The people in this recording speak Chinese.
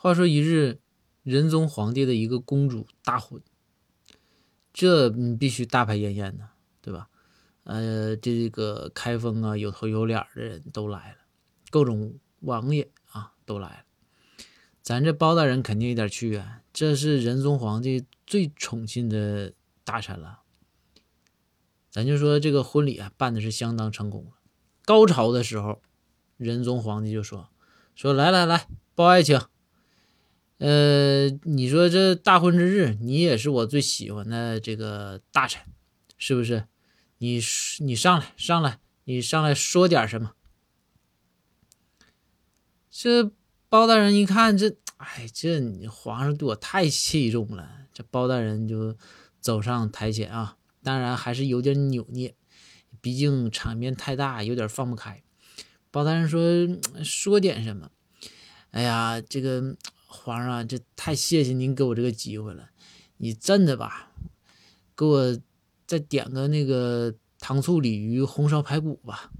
话说一日，仁宗皇帝的一个公主大婚，这你必须大排宴宴呢，对吧？呃，这个开封啊，有头有脸的人都来了，各种王爷啊都来了。咱这包大人肯定得去啊，这是仁宗皇帝最宠信的大臣了。咱就说这个婚礼啊，办的是相当成功了。高潮的时候，仁宗皇帝就说：“说来来来，包爱卿，呃，你说这大婚之日，你也是我最喜欢的这个大臣，是不是？你你上来，上来，你上来说点什么？”这包大人一看，这，哎，这皇上对我太器重了。这包大人就走上台前啊，当然还是有点扭捏。毕竟场面太大，有点放不开。包大人说：“说点什么？哎呀，这个皇上，这太谢谢您给我这个机会了。你真的吧，给我再点个那个糖醋鲤鱼、红烧排骨吧。”